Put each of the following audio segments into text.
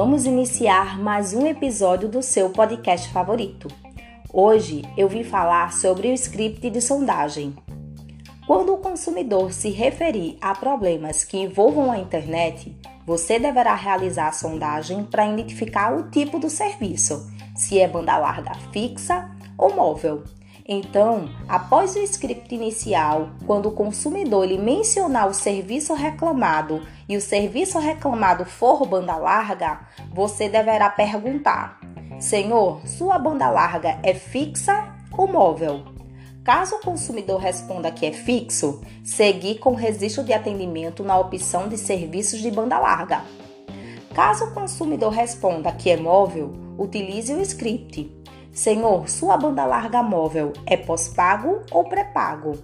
Vamos iniciar mais um episódio do seu podcast favorito. Hoje eu vim falar sobre o script de sondagem. Quando o consumidor se referir a problemas que envolvam a internet, você deverá realizar a sondagem para identificar o tipo do serviço, se é banda larga fixa ou móvel. Então, após o script inicial, quando o consumidor lhe mencionar o serviço reclamado e o serviço reclamado for banda larga, você deverá perguntar: Senhor, sua banda larga é fixa ou móvel? Caso o consumidor responda que é fixo, seguir com registro de atendimento na opção de serviços de banda larga. Caso o consumidor responda que é móvel, utilize o script. Senhor, sua banda larga móvel é pós-pago ou pré-pago?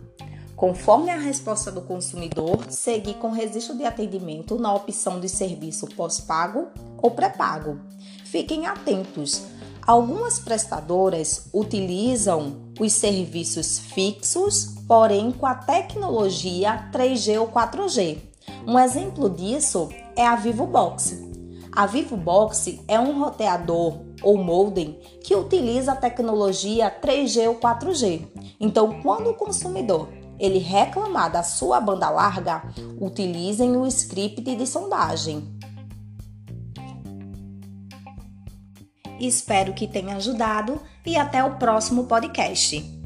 Conforme a resposta do consumidor, seguir com registro de atendimento na opção de serviço pós-pago ou pré-pago. Fiquem atentos. Algumas prestadoras utilizam os serviços fixos, porém com a tecnologia 3G ou 4G. Um exemplo disso é a Vivo Box. A Vivo Box é um roteador ou modem que utiliza a tecnologia 3G ou 4G. Então, quando o consumidor ele reclamar da sua banda larga, utilizem o script de sondagem. Espero que tenha ajudado e até o próximo podcast.